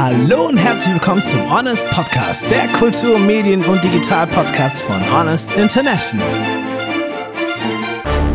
Hallo und herzlich willkommen zum Honest Podcast, der Kultur-, Medien- und Digital-Podcast von Honest International.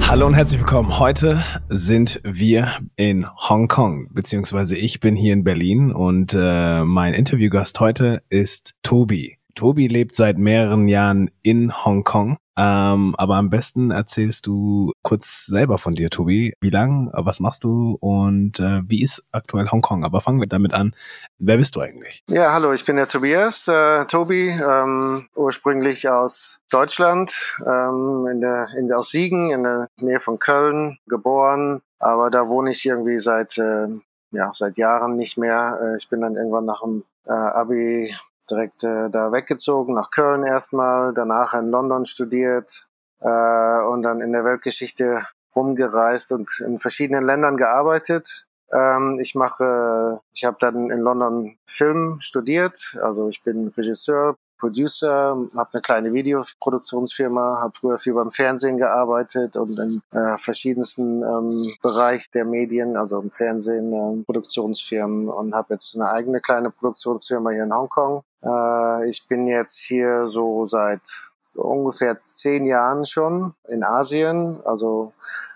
Hallo und herzlich willkommen. Heute sind wir in Hongkong, beziehungsweise ich bin hier in Berlin und äh, mein Interviewgast heute ist Tobi. Tobi lebt seit mehreren Jahren in Hongkong ähm, aber am besten erzählst du kurz selber von dir, Tobi. Wie lang, was machst du und äh, wie ist aktuell Hongkong? Aber fangen wir damit an. Wer bist du eigentlich? Ja, hallo, ich bin der Tobias, äh, Tobi, ähm, ursprünglich aus Deutschland, ähm, in der, in aus Siegen, in der Nähe von Köln, geboren. Aber da wohne ich irgendwie seit, äh, ja, seit Jahren nicht mehr. Äh, ich bin dann irgendwann nach dem äh, Abi direkt äh, da weggezogen, nach Köln erstmal, danach in London studiert äh, und dann in der Weltgeschichte rumgereist und in verschiedenen Ländern gearbeitet. Ähm, ich mache, ich habe dann in London Film studiert, also ich bin Regisseur, Producer, habe eine kleine Videoproduktionsfirma, habe früher viel beim Fernsehen gearbeitet und in äh, verschiedensten ähm, Bereich der Medien, also im Fernsehen, äh, Produktionsfirmen und habe jetzt eine eigene kleine Produktionsfirma hier in Hongkong. Äh, ich bin jetzt hier so seit ungefähr zehn Jahren schon in Asien, also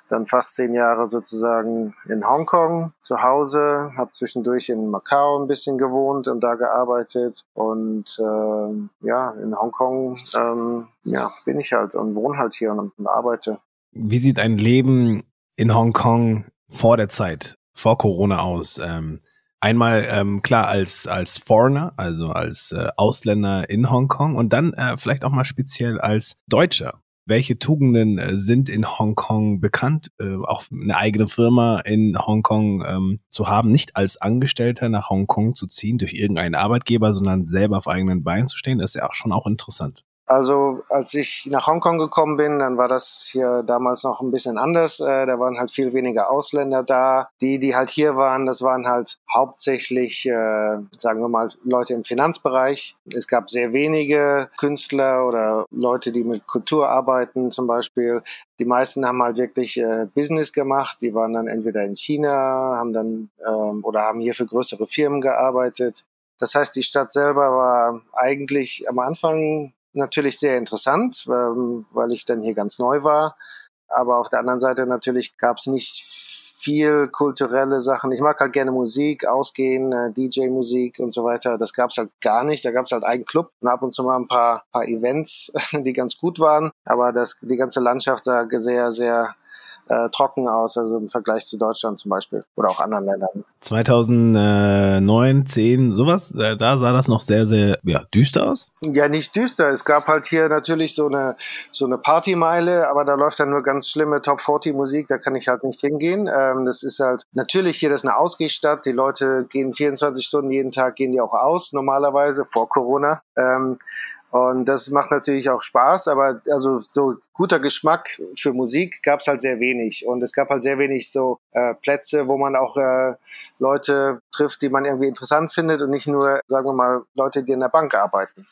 dann fast zehn Jahre sozusagen in Hongkong zu Hause, habe zwischendurch in Macau ein bisschen gewohnt und da gearbeitet und äh, ja, in Hongkong ähm, ja, bin ich halt und wohne halt hier und, und arbeite. Wie sieht ein Leben in Hongkong vor der Zeit, vor Corona aus? Ähm, einmal ähm, klar als als Foreigner, also als äh, Ausländer in Hongkong und dann äh, vielleicht auch mal speziell als Deutscher welche Tugenden äh, sind in Hongkong bekannt, äh, auch eine eigene Firma in Hongkong ähm, zu haben, nicht als Angestellter nach Hongkong zu ziehen durch irgendeinen Arbeitgeber, sondern selber auf eigenen Beinen zu stehen, ist ja auch schon auch interessant. Also als ich nach Hongkong gekommen bin, dann war das hier damals noch ein bisschen anders. Äh, da waren halt viel weniger Ausländer da. Die, die halt hier waren, das waren halt hauptsächlich, äh, sagen wir mal, Leute im Finanzbereich. Es gab sehr wenige Künstler oder Leute, die mit Kultur arbeiten zum Beispiel. Die meisten haben halt wirklich äh, Business gemacht. Die waren dann entweder in China, haben dann ähm, oder haben hier für größere Firmen gearbeitet. Das heißt, die Stadt selber war eigentlich am Anfang natürlich sehr interessant, ähm, weil ich dann hier ganz neu war. Aber auf der anderen Seite natürlich gab es nicht viel kulturelle Sachen. Ich mag halt gerne Musik, Ausgehen, äh, DJ-Musik und so weiter. Das gab es halt gar nicht. Da gab es halt einen Club und ab und zu mal ein paar, paar Events, die ganz gut waren. Aber das, die ganze Landschaft sah sehr, sehr äh, trocken aus, also im Vergleich zu Deutschland zum Beispiel oder auch anderen Ländern. 2009, 10, sowas, äh, da sah das noch sehr, sehr ja, düster aus? Ja, nicht düster. Es gab halt hier natürlich so eine, so eine Partymeile, aber da läuft dann nur ganz schlimme Top 40 Musik, da kann ich halt nicht hingehen. Ähm, das ist halt natürlich hier, das ist eine Ausgehstadt. Die Leute gehen 24 Stunden jeden Tag, gehen die auch aus, normalerweise vor Corona. Ähm, und das macht natürlich auch Spaß, aber also so guter Geschmack für Musik gab es halt sehr wenig. Und es gab halt sehr wenig so äh, Plätze, wo man auch äh, Leute trifft, die man irgendwie interessant findet und nicht nur, sagen wir mal, Leute, die in der Bank arbeiten.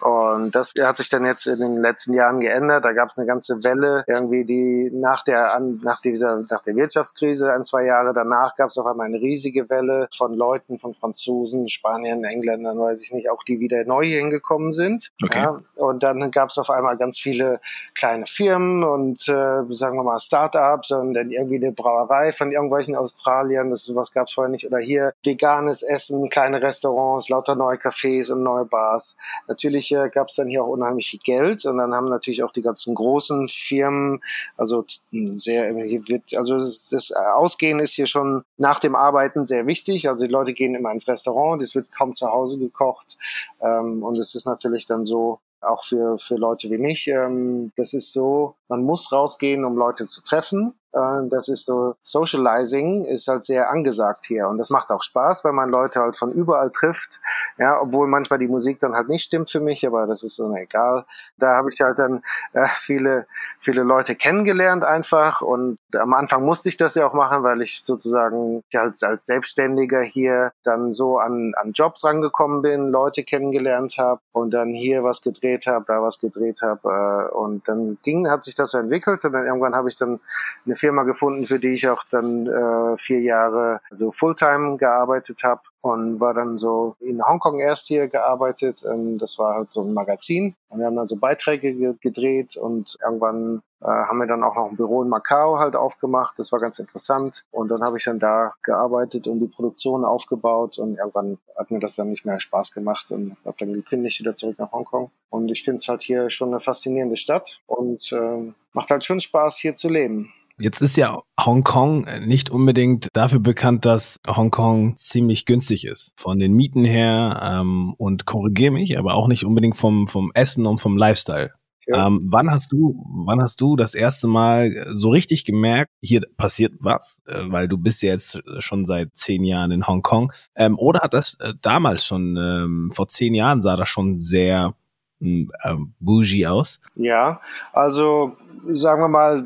Und das hat sich dann jetzt in den letzten Jahren geändert. Da gab es eine ganze Welle, irgendwie die nach der nach dieser nach der Wirtschaftskrise ein zwei Jahre danach gab es auf einmal eine riesige Welle von Leuten, von Franzosen, Spaniern, Engländern, weiß ich nicht, auch die wieder neu hingekommen sind. Okay. Ja, und dann gab es auf einmal ganz viele kleine Firmen und äh, sagen wir mal Startups und dann irgendwie eine Brauerei von irgendwelchen Australiern. Das sowas gab es vorher nicht. Oder hier veganes Essen, kleine Restaurants, lauter neue Cafés und neue Bars. Natürlich natürlich gab es dann hier auch unheimlich viel Geld und dann haben natürlich auch die ganzen großen Firmen, also hm, sehr, wird, also das, das Ausgehen ist hier schon nach dem Arbeiten sehr wichtig. Also die Leute gehen immer ins Restaurant, es wird kaum zu Hause gekocht ähm, und es ist natürlich dann so, auch für, für Leute wie mich. Ähm, das ist so, man muss rausgehen, um Leute zu treffen. Äh, das ist so, Socializing ist halt sehr angesagt hier und das macht auch Spaß, weil man Leute halt von überall trifft. Ja, obwohl manchmal die Musik dann halt nicht stimmt für mich, aber das ist so egal. Da habe ich halt dann äh, viele, viele Leute kennengelernt einfach und am Anfang musste ich das ja auch machen, weil ich sozusagen als, als Selbstständiger hier dann so an, an Jobs rangekommen bin, Leute kennengelernt habe und dann hier was gedreht habe, da was gedreht habe äh, und dann ging, hat sich das so entwickelt und dann irgendwann habe ich dann eine Firma gefunden, für die ich auch dann äh, vier Jahre so Fulltime gearbeitet habe und war dann so in Hongkong erst hier gearbeitet. Das war halt so ein Magazin. Und wir haben dann so Beiträge ge gedreht und irgendwann äh, haben wir dann auch noch ein Büro in Macau halt aufgemacht. Das war ganz interessant. Und dann habe ich dann da gearbeitet und die Produktion aufgebaut und irgendwann hat mir das dann nicht mehr Spaß gemacht und habe dann gekündigt wieder zurück nach Hongkong. Und ich finde es halt hier schon eine faszinierende Stadt und äh, macht halt schon Spaß hier zu leben. Jetzt ist ja Hongkong nicht unbedingt dafür bekannt, dass Hongkong ziemlich günstig ist. Von den Mieten her ähm, und korrigiere mich, aber auch nicht unbedingt vom, vom Essen und vom Lifestyle. Ja. Ähm, wann hast du, wann hast du das erste Mal so richtig gemerkt, hier passiert was, äh, weil du bist ja jetzt schon seit zehn Jahren in Hongkong, ähm, oder hat das äh, damals schon, ähm, vor zehn Jahren sah das schon sehr hm, ähm, bougie aus? Ja, also sagen wir mal,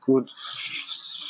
gut,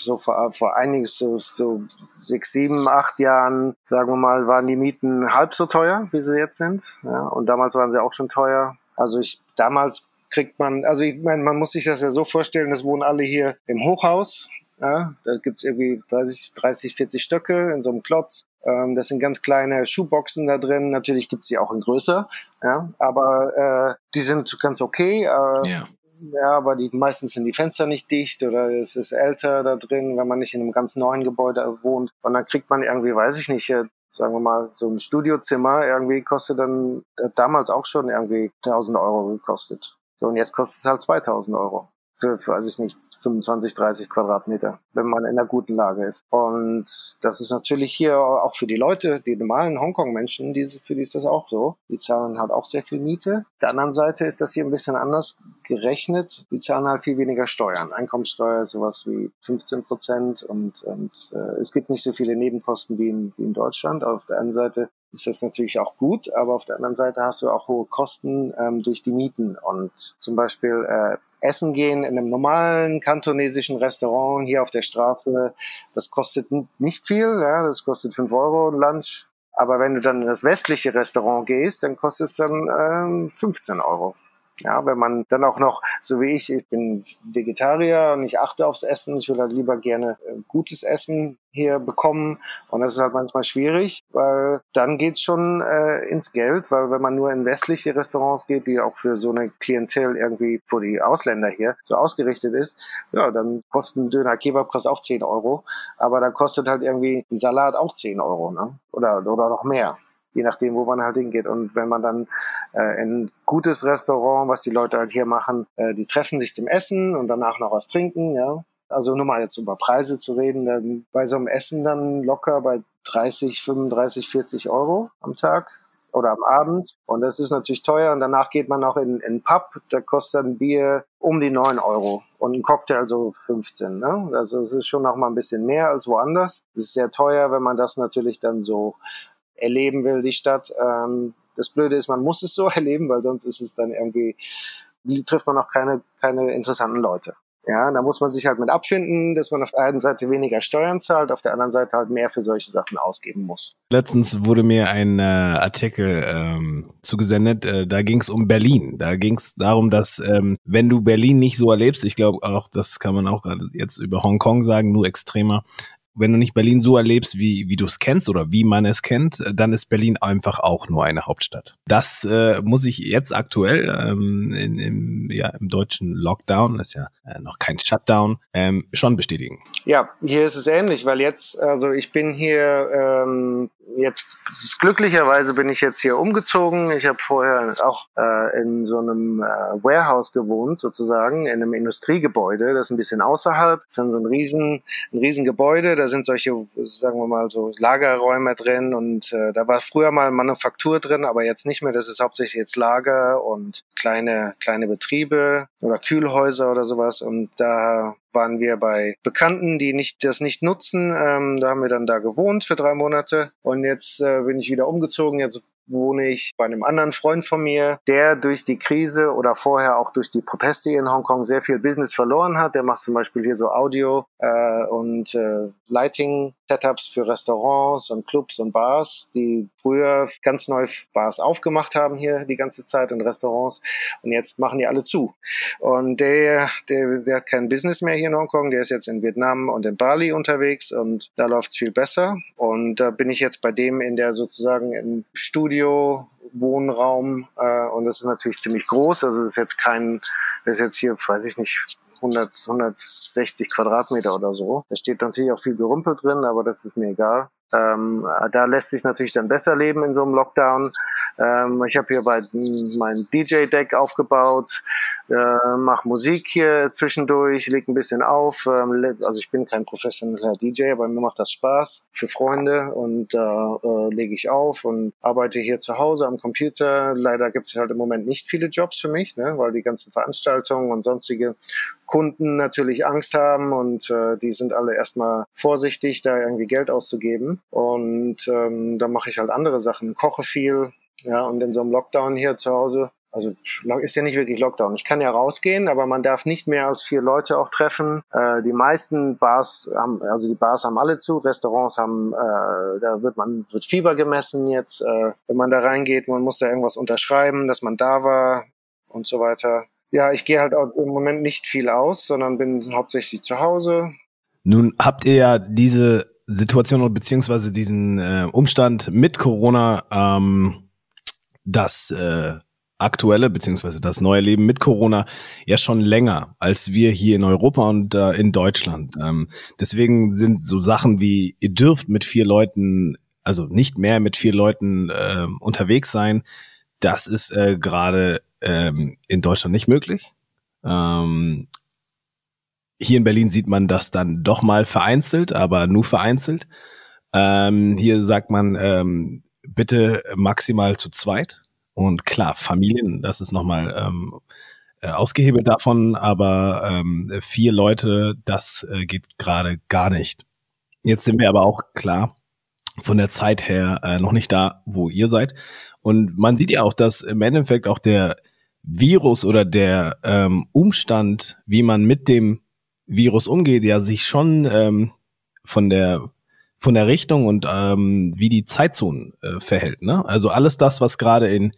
so vor, vor einiges, so, so sechs, sieben, acht Jahren, sagen wir mal, waren die Mieten halb so teuer, wie sie jetzt sind. Ja, und damals waren sie auch schon teuer. Also ich, damals kriegt man, also ich meine, man muss sich das ja so vorstellen, das wohnen alle hier im Hochhaus. Ja, da gibt's irgendwie 30, 30, 40 Stöcke in so einem Klotz. Ähm, das sind ganz kleine Schuhboxen da drin. Natürlich gibt's die auch in größer, ja, aber äh, die sind ganz okay. Äh, ja. Ja, aber die meistens sind die Fenster nicht dicht oder es ist älter da drin, wenn man nicht in einem ganz neuen Gebäude wohnt. Und dann kriegt man irgendwie, weiß ich nicht, sagen wir mal, so ein Studiozimmer irgendwie kostet dann damals auch schon irgendwie 1000 Euro gekostet. So, und jetzt kostet es halt 2000 Euro. Für, für, weiß ich nicht, 25, 30 Quadratmeter, wenn man in einer guten Lage ist. Und das ist natürlich hier auch für die Leute, die normalen Hongkong-Menschen, für die ist das auch so. Die zahlen halt auch sehr viel Miete. Der anderen Seite ist das hier ein bisschen anders gerechnet. Die zahlen halt viel weniger Steuern. Einkommenssteuer ist sowas wie 15 Prozent und, und äh, es gibt nicht so viele Nebenkosten wie in, wie in Deutschland. Auf der anderen Seite ist das natürlich auch gut, aber auf der anderen Seite hast du auch hohe Kosten ähm, durch die Mieten und zum Beispiel äh, Essen gehen in einem normalen kantonesischen Restaurant hier auf der Straße, das kostet nicht viel, ja, das kostet fünf Euro Lunch. Aber wenn du dann in das westliche Restaurant gehst, dann kostet es dann ähm, 15 Euro. Ja, wenn man dann auch noch, so wie ich, ich bin Vegetarier und ich achte aufs Essen, ich will halt lieber gerne äh, gutes Essen hier bekommen. Und das ist halt manchmal schwierig, weil dann geht's schon äh, ins Geld, weil wenn man nur in westliche Restaurants geht, die auch für so eine Klientel irgendwie für die Ausländer hier so ausgerichtet ist, ja, dann kostet ein Döner Kebab kostet auch 10 Euro, aber dann kostet halt irgendwie ein Salat auch 10 Euro, ne? Oder, oder noch mehr je nachdem, wo man halt hingeht. Und wenn man dann äh, in ein gutes Restaurant, was die Leute halt hier machen, äh, die treffen sich zum Essen und danach noch was trinken, ja. Also nur mal jetzt über Preise zu reden, dann bei so einem Essen dann locker bei 30, 35, 40 Euro am Tag oder am Abend. Und das ist natürlich teuer. Und danach geht man auch in, in Pub, da kostet ein Bier um die 9 Euro und ein Cocktail so 15. Ne? Also es ist schon noch mal ein bisschen mehr als woanders. Es ist sehr teuer, wenn man das natürlich dann so erleben will, die Stadt. Ähm, das Blöde ist, man muss es so erleben, weil sonst ist es dann irgendwie, trifft man auch keine, keine interessanten Leute. Ja, da muss man sich halt mit abfinden, dass man auf der einen Seite weniger Steuern zahlt, auf der anderen Seite halt mehr für solche Sachen ausgeben muss. Letztens wurde mir ein äh, Artikel ähm, zugesendet, äh, da ging es um Berlin. Da ging es darum, dass ähm, wenn du Berlin nicht so erlebst, ich glaube auch, das kann man auch gerade jetzt über Hongkong sagen, nur extremer, wenn du nicht Berlin so erlebst, wie, wie du es kennst oder wie man es kennt, äh, dann ist Berlin einfach auch nur eine Hauptstadt. Das äh, muss ich jetzt aktuell ähm, in, im, ja, im deutschen Lockdown, ist ja äh, noch kein Shutdown, ähm, schon bestätigen. Ja, hier ist es ähnlich, weil jetzt, also ich bin hier ähm, jetzt glücklicherweise bin ich jetzt hier umgezogen. Ich habe vorher auch äh, in so einem äh, Warehouse gewohnt, sozusagen, in einem Industriegebäude, das ist ein bisschen außerhalb. Das ist dann so ein riesen, ein riesen Gebäude, da sind solche, sagen wir mal, so Lagerräume drin und äh, da war früher mal Manufaktur drin, aber jetzt nicht mehr. Das ist hauptsächlich jetzt Lager und kleine, kleine Betriebe oder Kühlhäuser oder sowas. Und da waren wir bei Bekannten, die nicht, das nicht nutzen. Ähm, da haben wir dann da gewohnt für drei Monate. Und jetzt äh, bin ich wieder umgezogen. Jetzt wohne ich bei einem anderen Freund von mir, der durch die Krise oder vorher auch durch die Proteste in Hongkong sehr viel Business verloren hat. Der macht zum Beispiel hier so Audio äh, und äh, Lighting-Setups für Restaurants und Clubs und Bars, die früher ganz neu Bars aufgemacht haben hier die ganze Zeit und Restaurants und jetzt machen die alle zu. Und der, der, der hat kein Business mehr hier in Hongkong, der ist jetzt in Vietnam und in Bali unterwegs und da läuft's viel besser. Und da bin ich jetzt bei dem in der sozusagen im Studio Wohnraum äh, und das ist natürlich ziemlich groß. Also das ist jetzt kein, das ist jetzt hier, weiß ich nicht, 100, 160 Quadratmeter oder so. Da steht natürlich auch viel Gerümpel drin, aber das ist mir egal. Ähm, da lässt sich natürlich dann besser leben in so einem Lockdown. Ähm, ich habe hier bei mein DJ-Deck aufgebaut, äh, mache Musik hier zwischendurch, leg ein bisschen auf. Ähm, also ich bin kein professioneller DJ, aber mir macht das Spaß für Freunde und da äh, lege ich auf und arbeite hier zu Hause am Computer. Leider gibt es halt im Moment nicht viele Jobs für mich, ne, weil die ganzen Veranstaltungen und sonstige Kunden natürlich Angst haben und äh, die sind alle erstmal vorsichtig, da irgendwie Geld auszugeben. Und ähm, da mache ich halt andere Sachen, koche viel, ja, und in so einem Lockdown hier zu Hause also ist ja nicht wirklich Lockdown. Ich kann ja rausgehen, aber man darf nicht mehr als vier Leute auch treffen. Äh, die meisten Bars haben, also die Bars haben alle zu, Restaurants haben, äh, da wird man wird Fieber gemessen jetzt, äh, wenn man da reingeht, man muss da irgendwas unterschreiben, dass man da war und so weiter. Ja, ich gehe halt auch im Moment nicht viel aus, sondern bin hauptsächlich zu Hause. Nun habt ihr ja diese Situation beziehungsweise diesen äh, Umstand mit Corona, ähm, dass äh, aktuelle beziehungsweise das neue Leben mit Corona ja schon länger als wir hier in Europa und äh, in Deutschland. Ähm, deswegen sind so Sachen wie ihr dürft mit vier Leuten, also nicht mehr mit vier Leuten äh, unterwegs sein, das ist äh, gerade ähm, in Deutschland nicht möglich. Ähm, hier in Berlin sieht man das dann doch mal vereinzelt, aber nur vereinzelt. Ähm, hier sagt man ähm, bitte maximal zu zweit. Und klar, Familien, das ist nochmal ähm, äh, ausgehebelt davon, aber ähm, vier Leute, das äh, geht gerade gar nicht. Jetzt sind wir aber auch klar von der Zeit her äh, noch nicht da, wo ihr seid. Und man sieht ja auch, dass im Endeffekt auch der Virus oder der ähm, Umstand, wie man mit dem Virus umgeht, ja sich schon ähm, von der von der Richtung und ähm, wie die Zeitzone äh, verhält. Ne? Also alles das, was gerade in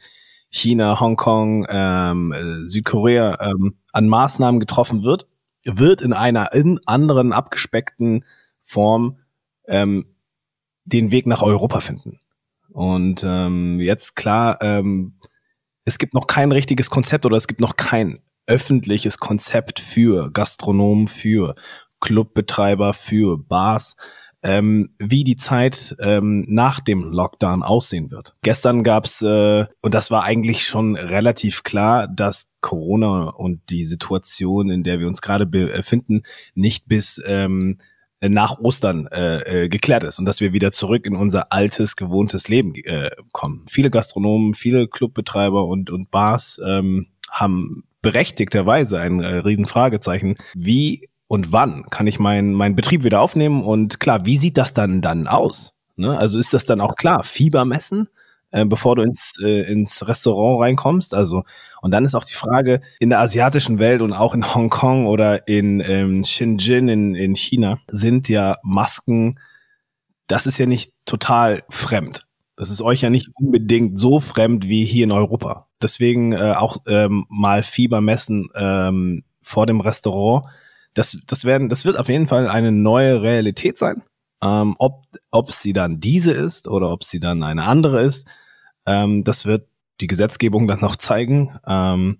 China, Hongkong, ähm, äh, Südkorea ähm, an Maßnahmen getroffen wird, wird in einer in anderen abgespeckten Form ähm, den Weg nach Europa finden. Und ähm, jetzt klar, ähm, es gibt noch kein richtiges Konzept oder es gibt noch kein öffentliches Konzept für Gastronomen, für Clubbetreiber, für Bars, ähm, wie die Zeit ähm, nach dem Lockdown aussehen wird. Gestern gab's äh, und das war eigentlich schon relativ klar, dass Corona und die Situation, in der wir uns gerade befinden, nicht bis ähm, nach Ostern äh, äh, geklärt ist und dass wir wieder zurück in unser altes, gewohntes Leben äh, kommen. Viele Gastronomen, viele Clubbetreiber und, und Bars ähm, haben berechtigterweise ein äh, Riesenfragezeichen. Wie und wann kann ich meinen mein Betrieb wieder aufnehmen und klar, wie sieht das dann dann aus? Ne? Also ist das dann auch klar, Fieber messen, äh, bevor du ins, äh, ins Restaurant reinkommst? Also und dann ist auch die Frage in der asiatischen Welt und auch in Hongkong oder in ähm, Shenzhen in, in China sind ja Masken, das ist ja nicht total fremd. Das ist euch ja nicht unbedingt so fremd wie hier in Europa. Deswegen äh, auch ähm, mal Fieber messen ähm, vor dem Restaurant das, das, werden, das wird auf jeden Fall eine neue Realität sein. Ähm, ob, ob sie dann diese ist oder ob sie dann eine andere ist, ähm, das wird die Gesetzgebung dann noch zeigen. Ähm,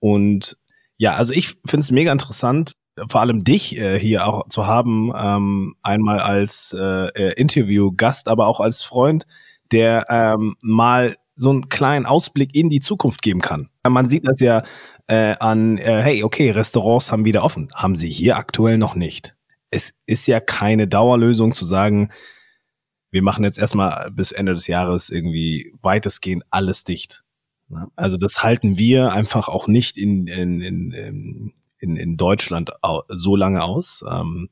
und ja, also ich finde es mega interessant, vor allem dich äh, hier auch zu haben, ähm, einmal als äh, äh, Interviewgast, aber auch als Freund, der ähm, mal so einen kleinen Ausblick in die Zukunft geben kann. Man sieht das ja äh, an, äh, hey, okay, Restaurants haben wieder offen. Haben sie hier aktuell noch nicht. Es ist ja keine Dauerlösung zu sagen, wir machen jetzt erstmal bis Ende des Jahres irgendwie weitestgehend alles dicht. Also das halten wir einfach auch nicht in, in, in, in, in Deutschland so lange aus. Ähm,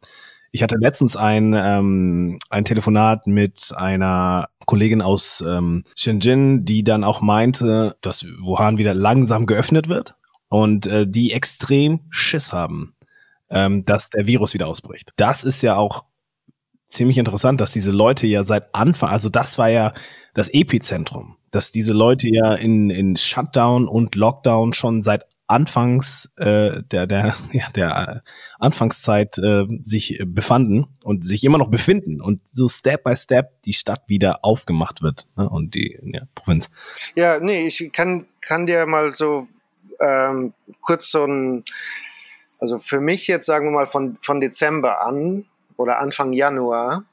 Ich hatte letztens ein, ähm, ein Telefonat mit einer Kollegin aus ähm, Shenzhen, die dann auch meinte, dass Wuhan wieder langsam geöffnet wird und äh, die extrem Schiss haben, ähm, dass der Virus wieder ausbricht. Das ist ja auch ziemlich interessant, dass diese Leute ja seit Anfang, also das war ja das Epizentrum, dass diese Leute ja in, in Shutdown und Lockdown schon seit Anfangs äh, der der ja, der Anfangszeit äh, sich befanden und sich immer noch befinden und so Step by Step die Stadt wieder aufgemacht wird ne, und die ja, Provinz. Ja, nee, ich kann kann dir mal so ähm, kurz so ein also für mich jetzt sagen wir mal von von Dezember an oder Anfang Januar,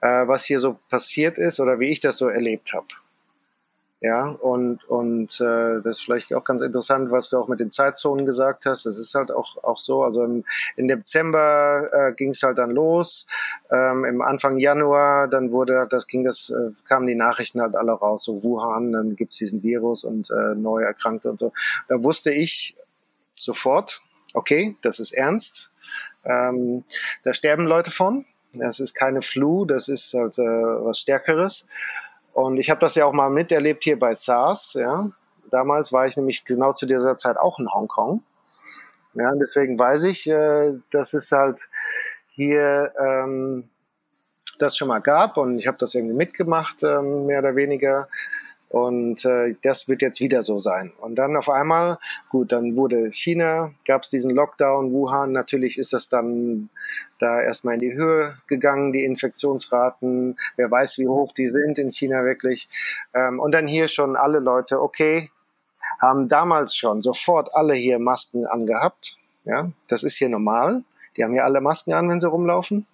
äh, was hier so passiert ist oder wie ich das so erlebt habe. Ja, und, und äh, das ist vielleicht auch ganz interessant, was du auch mit den Zeitzonen gesagt hast. Das ist halt auch, auch so. Also im, im Dezember äh, ging es halt dann los. Ähm, Im Anfang Januar, dann wurde, das ging das, äh, kamen die Nachrichten halt alle raus, so Wuhan, dann gibt's diesen Virus und äh, neue Erkrankte und so. Da wusste ich sofort, okay, das ist ernst. Ähm, da sterben Leute von. Das ist keine Flu, das ist halt äh, was Stärkeres. Und ich habe das ja auch mal miterlebt hier bei SARS. Ja. Damals war ich nämlich genau zu dieser Zeit auch in Hongkong. Ja, deswegen weiß ich, äh, dass es halt hier ähm, das schon mal gab und ich habe das irgendwie mitgemacht, ähm, mehr oder weniger. Und äh, das wird jetzt wieder so sein. Und dann auf einmal, gut, dann wurde China, gab es diesen Lockdown, Wuhan, natürlich ist das dann da erstmal in die Höhe gegangen, die Infektionsraten. Wer weiß, wie hoch die sind in China wirklich. Ähm, und dann hier schon alle Leute, okay, haben damals schon sofort alle hier Masken angehabt. Ja, das ist hier normal. Die haben hier alle Masken an, wenn sie rumlaufen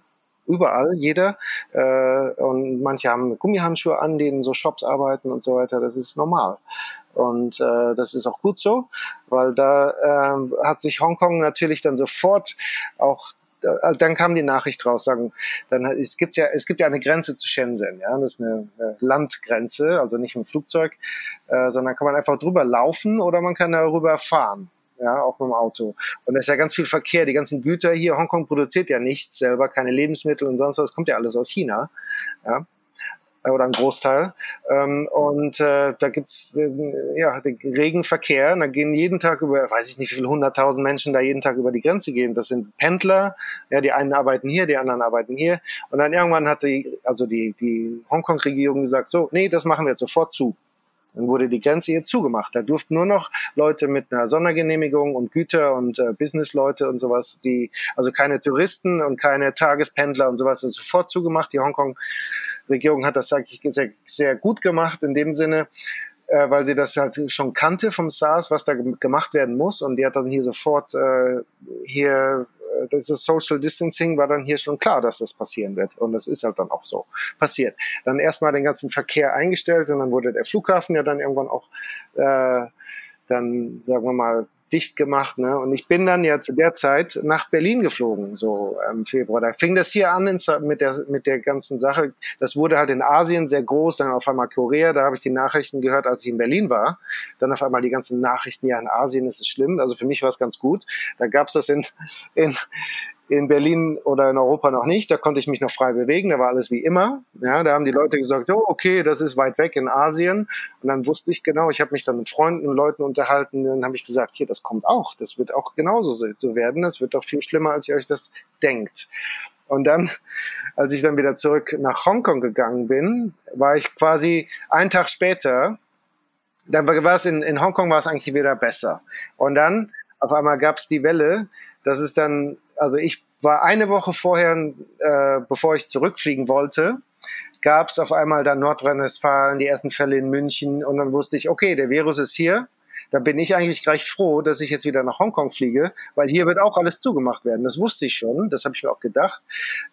überall, jeder. Äh, und manche haben Gummihandschuhe an, in so Shops arbeiten und so weiter. Das ist normal. Und äh, das ist auch gut so, weil da äh, hat sich Hongkong natürlich dann sofort auch äh, dann kam die Nachricht raus, sagen, dann es gibt ja es gibt ja eine Grenze zu Shenzhen, ja, das ist eine, eine Landgrenze, also nicht im Flugzeug, äh, sondern kann man einfach drüber laufen oder man kann darüber fahren ja, auch mit dem Auto. Und es ist ja ganz viel Verkehr, die ganzen Güter hier, Hongkong produziert ja nichts selber, keine Lebensmittel und sonst was, kommt ja alles aus China, ja, oder ein Großteil. Ähm, und äh, da gibt's äh, ja den regen Verkehr. Und da gehen jeden Tag über, weiß ich nicht, wie viele hunderttausend Menschen da jeden Tag über die Grenze gehen. Das sind Pendler. Ja, die einen arbeiten hier, die anderen arbeiten hier. Und dann irgendwann hat die, also die die Hongkong-Regierung gesagt, so, nee, das machen wir jetzt sofort zu. Dann wurde die Grenze hier zugemacht. Da durften nur noch Leute mit einer Sondergenehmigung und Güter und äh, Businessleute und sowas, die, also keine Touristen und keine Tagespendler und sowas, ist sofort zugemacht. Die Hongkong-Regierung hat das, sage ich, sehr, sehr gut gemacht in dem Sinne, äh, weil sie das halt schon kannte vom SARS, was da gemacht werden muss. Und die hat dann hier sofort äh, hier das ist Social Distancing war dann hier schon klar, dass das passieren wird. Und das ist halt dann auch so passiert. Dann erstmal den ganzen Verkehr eingestellt und dann wurde der Flughafen ja dann irgendwann auch äh, dann, sagen wir mal, dicht gemacht. Ne? Und ich bin dann ja zu der Zeit nach Berlin geflogen, so im Februar. Da fing das hier an mit der, mit der ganzen Sache. Das wurde halt in Asien sehr groß, dann auf einmal Korea. Da habe ich die Nachrichten gehört, als ich in Berlin war. Dann auf einmal die ganzen Nachrichten, ja, in Asien ist es schlimm. Also für mich war es ganz gut. Da gab es das in, in, in Berlin oder in Europa noch nicht. Da konnte ich mich noch frei bewegen. Da war alles wie immer. Ja, da haben die Leute gesagt, oh, okay, das ist weit weg in Asien. Und dann wusste ich genau, ich habe mich dann mit Freunden und Leuten unterhalten. Dann habe ich gesagt, hier, das kommt auch. Das wird auch genauso so werden. Das wird doch viel schlimmer, als ihr euch das denkt. Und dann, als ich dann wieder zurück nach Hongkong gegangen bin, war ich quasi einen Tag später, dann war es in, in Hongkong war es eigentlich wieder besser. Und dann auf einmal gab es die Welle, dass es dann also ich war eine Woche vorher, äh, bevor ich zurückfliegen wollte, gab es auf einmal dann Nordrhein-Westfalen, die ersten Fälle in München und dann wusste ich, okay, der Virus ist hier da bin ich eigentlich recht froh, dass ich jetzt wieder nach Hongkong fliege, weil hier wird auch alles zugemacht werden. Das wusste ich schon, das habe ich mir auch gedacht.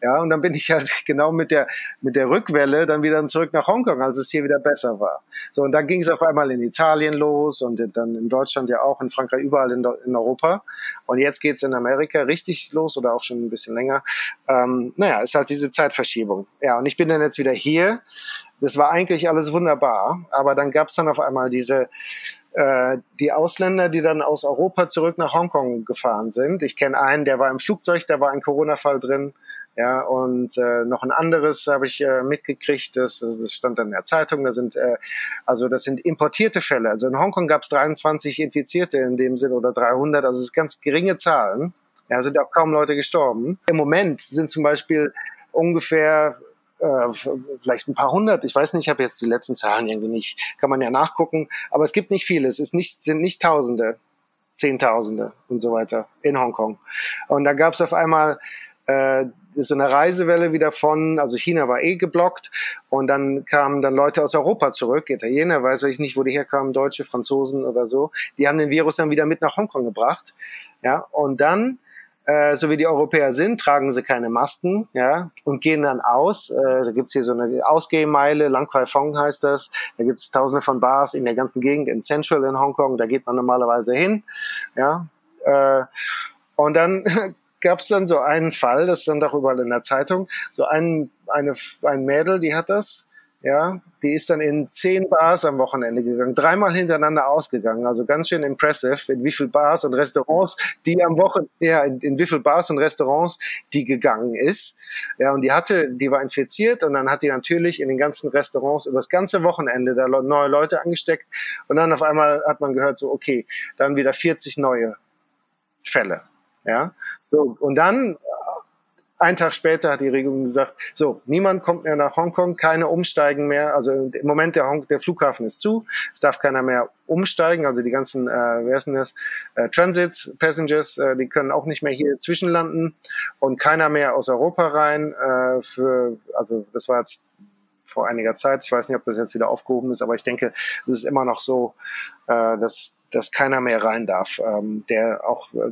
Ja, und dann bin ich halt genau mit der, mit der Rückwelle dann wieder zurück nach Hongkong, als es hier wieder besser war. So, und dann ging es auf einmal in Italien los und dann in Deutschland ja auch, in Frankreich, überall in, in Europa. Und jetzt geht's in Amerika richtig los oder auch schon ein bisschen länger. Ähm, naja, ist halt diese Zeitverschiebung. Ja, und ich bin dann jetzt wieder hier. Das war eigentlich alles wunderbar, aber dann gab's dann auf einmal diese äh, die Ausländer, die dann aus Europa zurück nach Hongkong gefahren sind. Ich kenne einen, der war im Flugzeug, da war ein Corona-Fall drin. Ja, und äh, noch ein anderes habe ich äh, mitgekriegt, das, das stand dann in der Zeitung, da sind äh, also das sind importierte Fälle. Also in Hongkong gab es 23 Infizierte in dem Sinn oder 300, also es sind ganz geringe Zahlen. Ja, sind auch kaum Leute gestorben. Im Moment sind zum Beispiel ungefähr äh, vielleicht ein paar hundert, ich weiß nicht, ich habe jetzt die letzten Zahlen irgendwie nicht, kann man ja nachgucken, aber es gibt nicht viele, es ist nicht, sind nicht Tausende, Zehntausende und so weiter in Hongkong. Und da gab es auf einmal äh, so eine Reisewelle wieder von, also China war eh geblockt. Und dann kamen dann Leute aus Europa zurück, Italiener, weiß ich nicht, wo die herkamen, Deutsche, Franzosen oder so, die haben den Virus dann wieder mit nach Hongkong gebracht, ja, und dann äh, so wie die Europäer sind, tragen sie keine Masken, ja, und gehen dann aus. Äh, da gibt's hier so eine Ausgehmeile, Lang Kwai Fong heißt das. Da gibt's tausende von Bars in der ganzen Gegend in Central in Hongkong. Da geht man normalerweise hin, ja. Äh, und dann gab es dann so einen Fall, das stand auch überall in der Zeitung, so ein, eine, ein Mädel, die hat das, ja, die ist dann in zehn Bars am Wochenende gegangen, dreimal hintereinander ausgegangen, also ganz schön impressive, in wie viel Bars und Restaurants die am Wochenende, ja, in, in wie viel Bars und Restaurants die gegangen ist, ja, und die hatte, die war infiziert und dann hat die natürlich in den ganzen Restaurants über das ganze Wochenende da neue Leute angesteckt. Und dann auf einmal hat man gehört so, okay, dann wieder 40 neue Fälle. Ja, so und dann ein Tag später hat die Regierung gesagt, so, niemand kommt mehr nach Hongkong, keine umsteigen mehr. Also im Moment der, Hong der Flughafen ist zu, es darf keiner mehr umsteigen. Also die ganzen, äh, wer ist denn das, äh, Transit Passengers, äh, die können auch nicht mehr hier zwischenlanden und keiner mehr aus Europa rein. Äh, für, also das war jetzt vor einiger Zeit. Ich weiß nicht, ob das jetzt wieder aufgehoben ist, aber ich denke, es ist immer noch so, äh, dass, dass keiner mehr rein darf, ähm, der auch äh,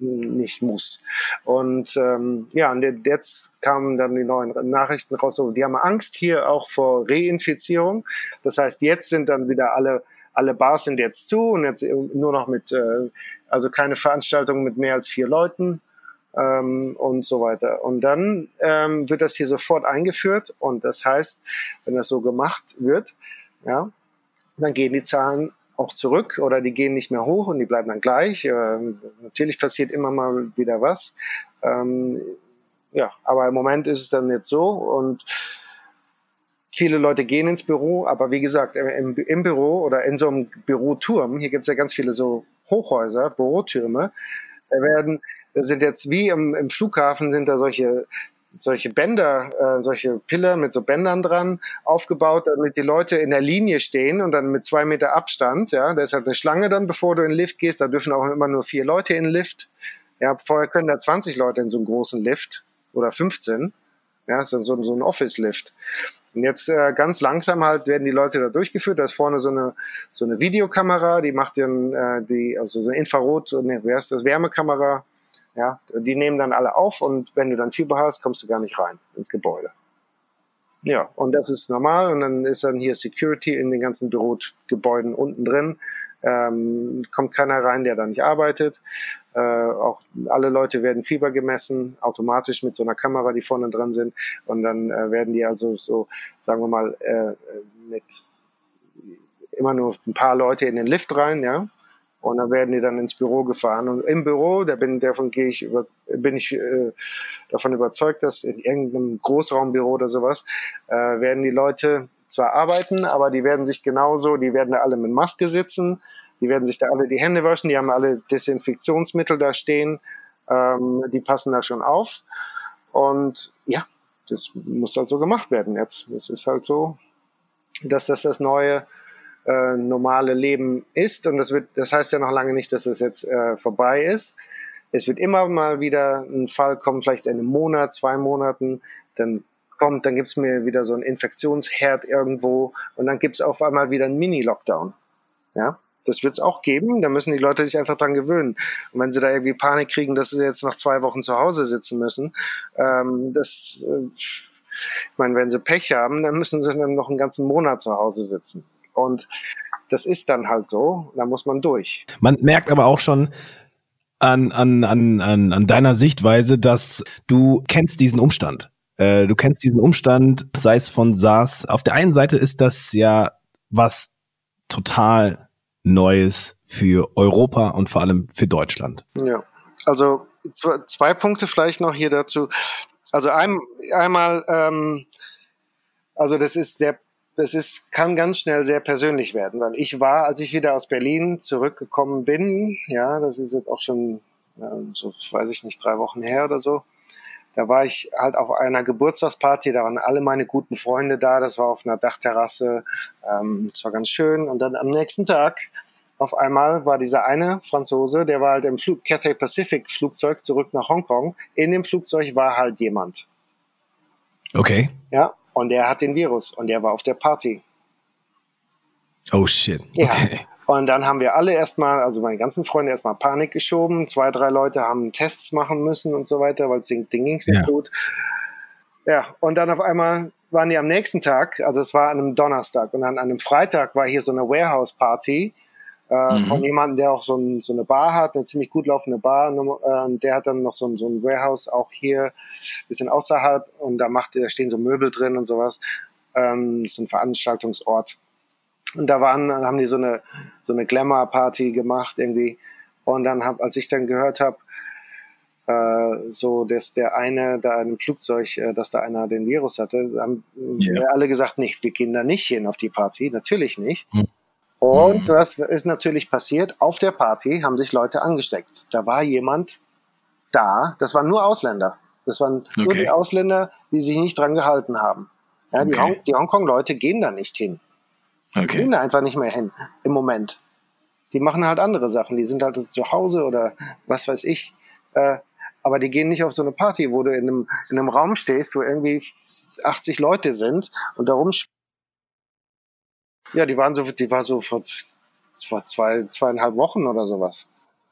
nicht muss. Und ähm, ja, und jetzt kamen dann die neuen Nachrichten raus, die haben Angst hier auch vor Reinfizierung. Das heißt, jetzt sind dann wieder alle, alle Bars sind jetzt zu und jetzt nur noch mit, äh, also keine Veranstaltungen mit mehr als vier Leuten ähm, und so weiter. Und dann ähm, wird das hier sofort eingeführt und das heißt, wenn das so gemacht wird, ja, dann gehen die Zahlen auch zurück oder die gehen nicht mehr hoch und die bleiben dann gleich. Ähm, natürlich passiert immer mal wieder was. Ähm, ja, aber im Moment ist es dann jetzt so und viele Leute gehen ins Büro, aber wie gesagt, im, im Büro oder in so einem Büroturm, hier gibt es ja ganz viele so Hochhäuser, Bürotürme, da werden, da sind jetzt wie im, im Flughafen sind da solche solche Bänder, äh, solche Pille mit so Bändern dran aufgebaut, damit die Leute in der Linie stehen und dann mit zwei Meter Abstand, ja, da ist halt eine Schlange dann, bevor du in den Lift gehst, da dürfen auch immer nur vier Leute in den Lift. Ja, vorher können da 20 Leute in so einem großen Lift oder 15. Ja, so, so, so ein Office-Lift. Und jetzt äh, ganz langsam halt werden die Leute da durchgeführt. Da ist vorne so eine, so eine Videokamera, die macht dann äh, die, also so eine Infrarot, ne, wer ist das, Wärmekamera, ja, die nehmen dann alle auf und wenn du dann Fieber hast, kommst du gar nicht rein ins Gebäude. Ja, und das ist normal und dann ist dann hier Security in den ganzen Bürogebäuden unten drin. Ähm, kommt keiner rein, der da nicht arbeitet. Äh, auch alle Leute werden Fieber gemessen, automatisch mit so einer Kamera, die vorne dran sind. Und dann äh, werden die also so, sagen wir mal, äh, mit immer nur ein paar Leute in den Lift rein, ja. Und dann werden die dann ins Büro gefahren. Und im Büro, da bin, davon gehe ich über, bin ich äh, davon überzeugt, dass in irgendeinem Großraumbüro oder sowas äh, werden die Leute zwar arbeiten, aber die werden sich genauso, die werden da alle mit Maske sitzen, die werden sich da alle die Hände waschen, die haben alle Desinfektionsmittel da stehen, ähm, die passen da schon auf. Und ja, das muss halt so gemacht werden jetzt. Es ist halt so, dass das das neue äh, normale Leben ist. Und das, wird, das heißt ja noch lange nicht, dass es jetzt äh, vorbei ist. Es wird immer mal wieder ein Fall kommen, vielleicht in einem Monat, zwei Monaten, dann kommt, dann gibt's mir wieder so ein Infektionsherd irgendwo und dann gibt's auf einmal wieder einen Mini-Lockdown. Ja, das wird's auch geben. Da müssen die Leute sich einfach dran gewöhnen. Und wenn sie da irgendwie Panik kriegen, dass sie jetzt noch zwei Wochen zu Hause sitzen müssen, ähm, das, äh, ich meine, wenn sie Pech haben, dann müssen sie dann noch einen ganzen Monat zu Hause sitzen. Und das ist dann halt so, da muss man durch. Man merkt aber auch schon, an, an, an, an, an deiner Sichtweise, dass du kennst diesen Umstand. Äh, du kennst diesen Umstand, sei es von SARS. Auf der einen Seite ist das ja was total Neues für Europa und vor allem für Deutschland. Ja, also zwei Punkte vielleicht noch hier dazu. Also ein, einmal, ähm, also das ist sehr, das ist, kann ganz schnell sehr persönlich werden, weil ich war, als ich wieder aus Berlin zurückgekommen bin, ja, das ist jetzt auch schon, so weiß ich nicht, drei Wochen her oder so, da war ich halt auf einer Geburtstagsparty, da waren alle meine guten Freunde da, das war auf einer Dachterrasse, ähm, das war ganz schön. Und dann am nächsten Tag auf einmal war dieser eine Franzose, der war halt im Flug, Cathay Pacific Flugzeug zurück nach Hongkong. In dem Flugzeug war halt jemand. Okay. Ja, und der hat den Virus und der war auf der Party. Oh shit. Okay. Ja. Und dann haben wir alle erstmal, also meine ganzen Freunde erstmal Panik geschoben. Zwei, drei Leute haben Tests machen müssen und so weiter, weil es denen ging es nicht ja. gut. Ja, und dann auf einmal waren die am nächsten Tag, also es war an einem Donnerstag und an einem Freitag war hier so eine Warehouse-Party äh, mhm. von jemandem, der auch so, ein, so, eine Bar hat, eine ziemlich gut laufende Bar. Äh, der hat dann noch so ein, so ein Warehouse auch hier, bisschen außerhalb und da macht, da stehen so Möbel drin und sowas. Ähm, so ein Veranstaltungsort. Und da waren, haben die so eine, so eine Glamour-Party gemacht irgendwie. Und dann hab, als ich dann gehört habe, äh, so, dass der eine da in einem Flugzeug, äh, dass da einer den Virus hatte, haben yeah. alle gesagt, nee, wir gehen da nicht hin auf die Party, natürlich nicht. Mhm. Und mhm. was ist natürlich passiert? Auf der Party haben sich Leute angesteckt. Da war jemand da, das waren nur Ausländer. Das waren okay. nur die Ausländer, die sich nicht dran gehalten haben. Ja, die, okay. Hong die Hongkong-Leute gehen da nicht hin. Okay. Die gehen da einfach nicht mehr hin im Moment. Die machen halt andere Sachen. Die sind halt zu Hause oder was weiß ich. Äh, aber die gehen nicht auf so eine Party, wo du in einem, in einem Raum stehst, wo irgendwie 80 Leute sind und darum ja, die waren so, die war so vor, zwei, zweieinhalb Wochen oder sowas.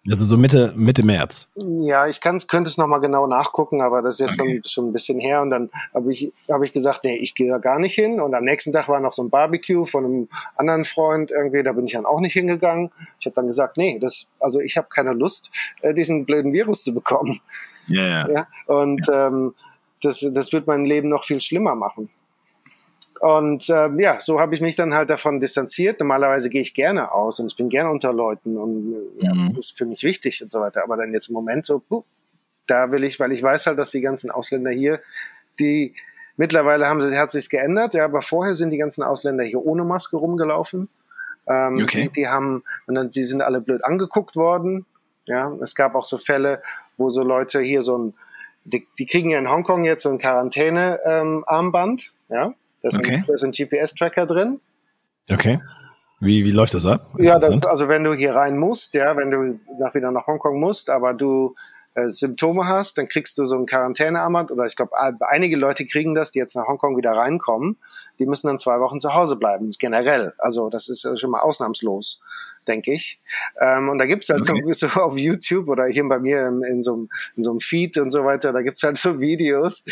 Also so Mitte, Mitte März. Ja, ich kann's, könnte es nochmal genau nachgucken, aber das ist jetzt okay. schon, schon ein bisschen her. Und dann habe ich, hab ich gesagt, nee, ich gehe da gar nicht hin. Und am nächsten Tag war noch so ein Barbecue von einem anderen Freund irgendwie, da bin ich dann auch nicht hingegangen. Ich habe dann gesagt, nee, das, also ich habe keine Lust, äh, diesen blöden Virus zu bekommen. Yeah. Ja. Und ja. Ähm, das, das wird mein Leben noch viel schlimmer machen. Und äh, ja, so habe ich mich dann halt davon distanziert. Normalerweise gehe ich gerne aus und ich bin gerne unter Leuten und äh, ja, mhm. das ist für mich wichtig und so weiter. Aber dann jetzt im Moment so, puh, da will ich, weil ich weiß halt, dass die ganzen Ausländer hier, die mittlerweile haben sie, hat sich's geändert, ja, aber vorher sind die ganzen Ausländer hier ohne Maske rumgelaufen. Ähm, okay. Die, die haben, und dann, sie sind alle blöd angeguckt worden. Ja, es gab auch so Fälle, wo so Leute hier so ein, die, die kriegen ja in Hongkong jetzt so ein Quarantäne-Armband, ähm, ja. Da ist, okay. ein, ein GPS-Tracker drin. Okay. Wie, wie läuft das ab? Ja, das, also wenn du hier rein musst, ja, wenn du nach, wieder nach Hongkong musst, aber du äh, Symptome hast, dann kriegst du so ein Quarantänearmband oder ich glaube, einige Leute kriegen das, die jetzt nach Hongkong wieder reinkommen, die müssen dann zwei Wochen zu Hause bleiben, generell. Also das ist schon mal ausnahmslos, denke ich. Ähm, und da gibt's halt okay. so, so auf YouTube oder hier bei mir in, in, so, in so einem Feed und so weiter, da gibt's halt so Videos,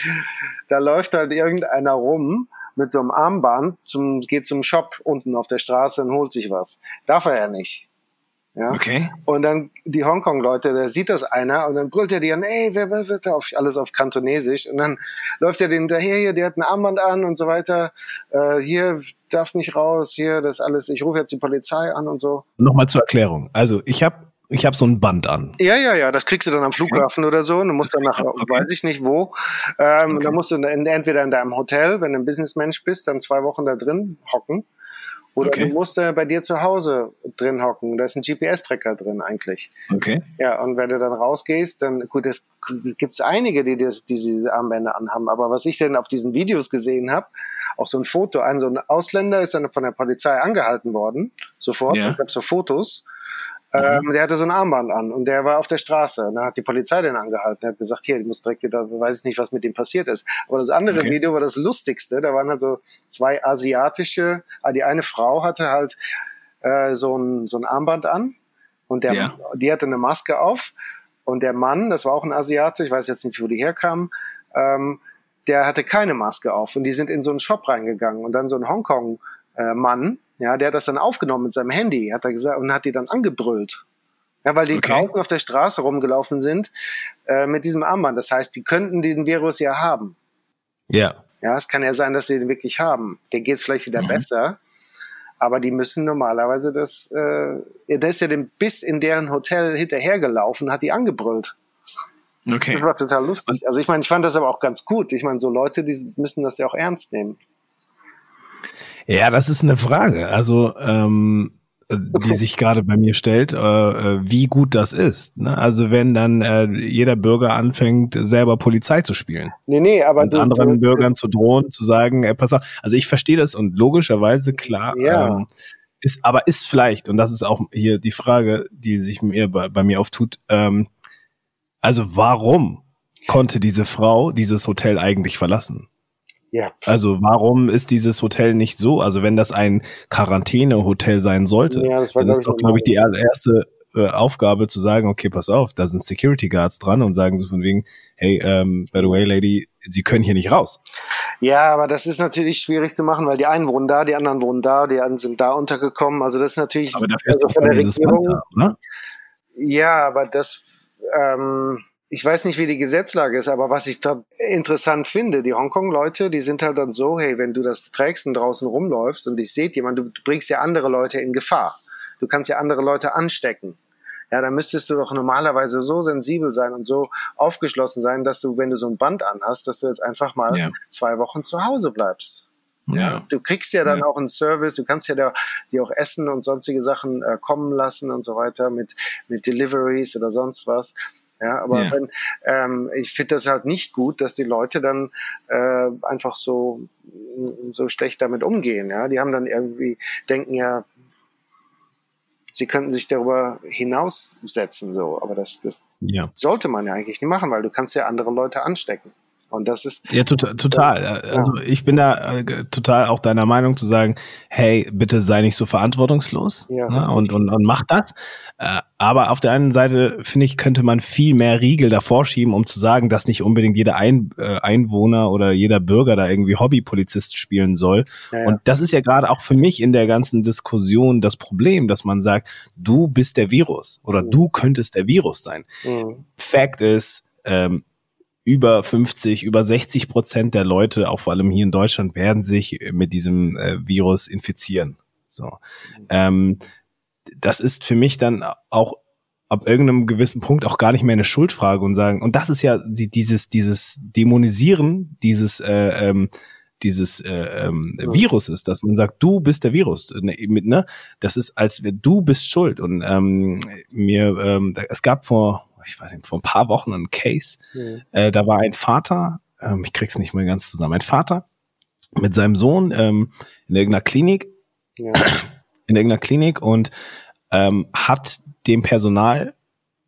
da läuft halt irgendeiner rum mit so einem Armband zum, geht zum Shop unten auf der Straße und holt sich was. Darf er ja nicht. Ja. Okay. Und dann die Hongkong-Leute, da sieht das einer und dann brüllt er die an, ey, wer wird da auf alles auf Kantonesisch und dann läuft er den hinterher, hier, der hat ein Armband an und so weiter, äh, hier darfst nicht raus, hier, das alles, ich rufe jetzt die Polizei an und so. Nochmal zur Erklärung. Also ich habe ich habe so ein Band an. Ja, ja, ja, das kriegst du dann am Flughafen okay. oder so. Und du musst dann nach, okay. weiß ich nicht wo. Ähm, okay. Dann musst du in, entweder in deinem Hotel, wenn du ein Businessmensch bist, dann zwei Wochen da drin hocken. Oder okay. du musst äh, bei dir zu Hause drin hocken. Da ist ein GPS-Tracker drin eigentlich. Okay. Ja, und wenn du dann rausgehst, dann, gut, es gibt einige, die das, diese Armbänder anhaben. Aber was ich denn auf diesen Videos gesehen habe, auch so ein Foto, ein so ein Ausländer ist dann von der Polizei angehalten worden, sofort. Ja. Ich habe so Fotos. Ähm, der hatte so ein Armband an und der war auf der Straße. Und dann hat die Polizei den angehalten. Der hat gesagt, hier, du musst direkt wieder, weiß ich nicht, was mit ihm passiert ist. Aber das andere okay. Video war das lustigste. Da waren halt so zwei asiatische, ah, die eine Frau hatte halt äh, so, ein, so ein Armband an und der, ja. die hatte eine Maske auf. Und der Mann, das war auch ein Asiate, ich weiß jetzt nicht, wo die herkamen, ähm, der hatte keine Maske auf. Und die sind in so einen Shop reingegangen. Und dann so ein Hongkong-Mann, ja, der hat das dann aufgenommen mit seinem Handy, hat er gesagt, und hat die dann angebrüllt. Ja, weil die okay. draußen auf der Straße rumgelaufen sind äh, mit diesem Armband. Das heißt, die könnten den Virus ja haben. Ja. Ja, es kann ja sein, dass sie den wirklich haben. Der geht es vielleicht wieder mhm. besser. Aber die müssen normalerweise das, äh, der ist ja dem bis in deren Hotel hinterhergelaufen, hat die angebrüllt. Okay. Das war total lustig. Also ich meine, ich fand das aber auch ganz gut. Ich meine, so Leute, die müssen das ja auch ernst nehmen. Ja, das ist eine Frage. Also ähm, die sich gerade bei mir stellt, äh, äh, wie gut das ist. Ne? Also wenn dann äh, jeder Bürger anfängt, selber Polizei zu spielen. Nee, nee, aber und du, anderen du, Bürgern zu drohen, zu sagen, ey, pass auf. Also ich verstehe das und logischerweise klar. Ja. Ähm, ist, aber ist vielleicht, und das ist auch hier die Frage, die sich mir bei, bei mir auftut, ähm, also warum konnte diese Frau dieses Hotel eigentlich verlassen? Ja. Also warum ist dieses Hotel nicht so? Also wenn das ein Quarantänehotel sein sollte, ja, dann ist doch, glaube ich, die erste äh, Aufgabe zu sagen, okay, pass auf, da sind Security Guards dran und sagen so von wegen, hey, ähm, by the way, Lady, Sie können hier nicht raus. Ja, aber das ist natürlich schwierig zu machen, weil die einen wohnen da, die anderen wohnen da, die anderen sind da untergekommen. Also das ist natürlich aber dafür also von der Regierung. Da? Ja, aber das ähm, ich weiß nicht, wie die Gesetzlage ist, aber was ich da interessant finde, die Hongkong-Leute, die sind halt dann so, hey, wenn du das trägst und draußen rumläufst und ich sehe jemand, du bringst ja andere Leute in Gefahr. Du kannst ja andere Leute anstecken. Ja, dann müsstest du doch normalerweise so sensibel sein und so aufgeschlossen sein, dass du, wenn du so ein Band anhast, dass du jetzt einfach mal ja. zwei Wochen zu Hause bleibst. Ja. Du kriegst ja dann ja. auch einen Service, du kannst ja da, dir auch Essen und sonstige Sachen äh, kommen lassen und so weiter mit, mit Deliveries oder sonst was. Ja, aber ja. Wenn, ähm, ich finde das halt nicht gut, dass die Leute dann äh, einfach so, so schlecht damit umgehen. Ja, die haben dann irgendwie, denken ja, sie könnten sich darüber hinaussetzen, so. Aber das, das ja. sollte man ja eigentlich nicht machen, weil du kannst ja andere Leute anstecken. Und das ist. Ja, total. total. Also ich bin da äh, total auch deiner Meinung zu sagen, hey, bitte sei nicht so verantwortungslos ja, ne? und, und, und mach das. Äh, aber auf der einen Seite, finde ich, könnte man viel mehr Riegel davor schieben, um zu sagen, dass nicht unbedingt jeder Ein, äh, Einwohner oder jeder Bürger da irgendwie Hobbypolizist spielen soll. Ja, ja. Und das ist ja gerade auch für mich in der ganzen Diskussion das Problem, dass man sagt, du bist der Virus oder mhm. du könntest der Virus sein. Mhm. Fact ist, ähm, über 50, über 60 Prozent der Leute, auch vor allem hier in Deutschland, werden sich mit diesem äh, Virus infizieren. So. Ähm, das ist für mich dann auch ab irgendeinem gewissen Punkt auch gar nicht mehr eine Schuldfrage und sagen, und das ist ja dieses, dieses Dämonisieren dieses, äh, ähm, dieses äh, ähm, Virus ist, dass man sagt, du bist der Virus. Ne, mit, ne? Das ist, als du bist schuld. Und ähm, mir, ähm, es gab vor ich weiß nicht, vor ein paar Wochen ein Case. Mhm. Äh, da war ein Vater, ähm, ich krieg's nicht mehr ganz zusammen, ein Vater mit seinem Sohn ähm, in irgendeiner Klinik, ja. in irgendeiner Klinik und ähm, hat dem Personal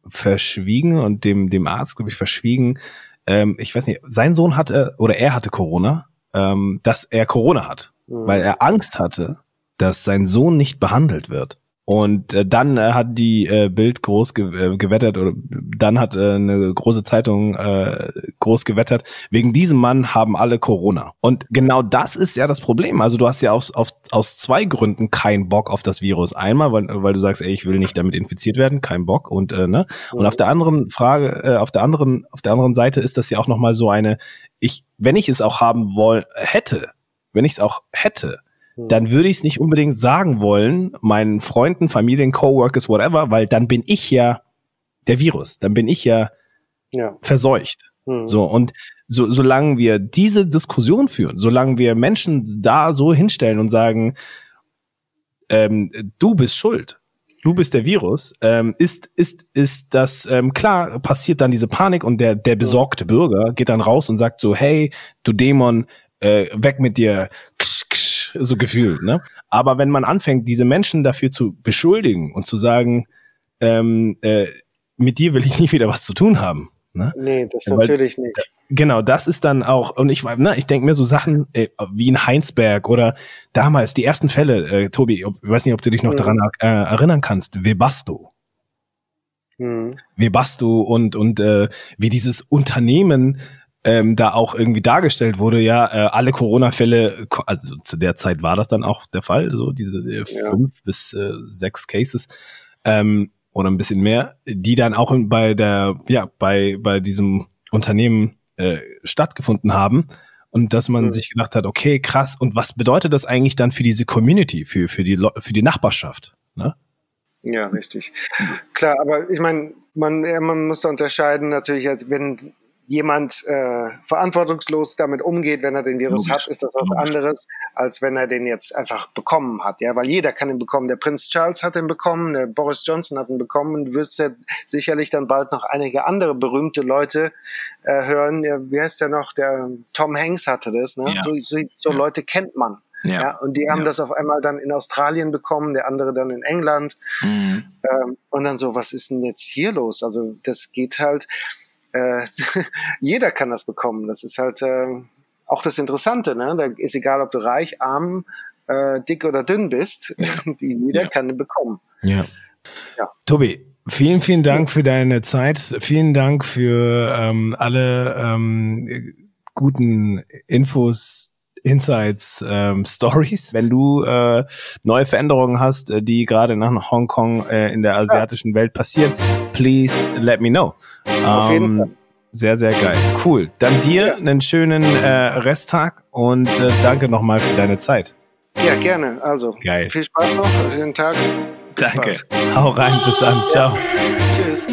verschwiegen und dem, dem Arzt, glaube ich, verschwiegen, ähm, ich weiß nicht, sein Sohn hatte oder er hatte Corona, ähm, dass er Corona hat, mhm. weil er Angst hatte, dass sein Sohn nicht behandelt wird. Und äh, dann äh, hat die äh, Bild groß ge äh, gewettert oder dann hat äh, eine große Zeitung äh, groß gewettert. Wegen diesem Mann haben alle Corona. Und genau das ist ja das Problem. Also du hast ja aus, auf, aus zwei Gründen keinen Bock auf das Virus. Einmal, weil, weil du sagst, ey, ich will nicht damit infiziert werden, kein Bock. Und äh, ne. Und auf der anderen Frage, äh, auf der anderen, auf der anderen Seite ist das ja auch noch mal so eine. Ich, wenn ich es auch haben wollen hätte, wenn ich es auch hätte. Dann würde ich es nicht unbedingt sagen wollen, meinen Freunden, Familien, Coworkers, whatever, weil dann bin ich ja der Virus, dann bin ich ja, ja. verseucht. Mhm. So, und so, solange wir diese Diskussion führen, solange wir Menschen da so hinstellen und sagen, ähm, du bist schuld, du bist der Virus, ähm, ist, ist, ist das, ähm, klar, passiert dann diese Panik und der, der besorgte Bürger geht dann raus und sagt so, hey, du Dämon, äh, weg mit dir, ksch, ksch, so gefühlt, ne? Aber wenn man anfängt, diese Menschen dafür zu beschuldigen und zu sagen, ähm, äh, mit dir will ich nie wieder was zu tun haben. Ne? Nee, das Weil, natürlich nicht. Genau, das ist dann auch, und ich, ne, ich denke mir so Sachen äh, wie in Heinsberg oder damals die ersten Fälle, äh, Tobi, ob, ich weiß nicht, ob du dich noch mhm. daran äh, erinnern kannst, Webasto. Mhm. Webasto und, und äh, wie dieses Unternehmen ähm, da auch irgendwie dargestellt wurde, ja, äh, alle Corona-Fälle, also zu der Zeit war das dann auch der Fall, so diese äh, ja. fünf bis äh, sechs Cases ähm, oder ein bisschen mehr, die dann auch bei der, ja, bei, bei diesem Unternehmen äh, stattgefunden haben und dass man mhm. sich gedacht hat, okay, krass, und was bedeutet das eigentlich dann für diese Community, für, für, die, für die Nachbarschaft? Ne? Ja, richtig. Klar, aber ich meine, man, man muss unterscheiden natürlich, wenn jemand äh, verantwortungslos damit umgeht, wenn er den Virus Logisch. hat, ist das was Logisch. anderes, als wenn er den jetzt einfach bekommen hat. Ja, weil jeder kann ihn bekommen. Der Prinz Charles hat ihn bekommen, der Boris Johnson hat ihn bekommen. Du wirst ja sicherlich dann bald noch einige andere berühmte Leute äh, hören. Wie heißt der noch? Der Tom Hanks hatte das. Ne? Ja. So, so, so ja. Leute kennt man. Ja. ja. und die haben ja. das auf einmal dann in Australien bekommen, der andere dann in England. Mhm. Ähm, und dann so, was ist denn jetzt hier los? Also das geht halt, äh, jeder kann das bekommen. Das ist halt äh, auch das Interessante. Ne? Da ist egal, ob du reich, arm, äh, dick oder dünn bist, ja. jeder ja. kann bekommen. Ja. ja. Tobi, vielen, vielen Dank für deine Zeit. Vielen Dank für ähm, alle ähm, guten Infos Insights, ähm, Stories. Wenn du äh, neue Veränderungen hast, äh, die gerade nach Hongkong äh, in der asiatischen Welt passieren, please let me know. Auf jeden ähm, Fall. Sehr, sehr geil. Cool. Dann dir ja. einen schönen äh, Resttag und äh, danke nochmal für deine Zeit. Ja, gerne. Also, geil. viel Spaß noch. Schönen Tag. Bis danke. Bald. Hau rein. Bis dann. Ciao. Tschüss.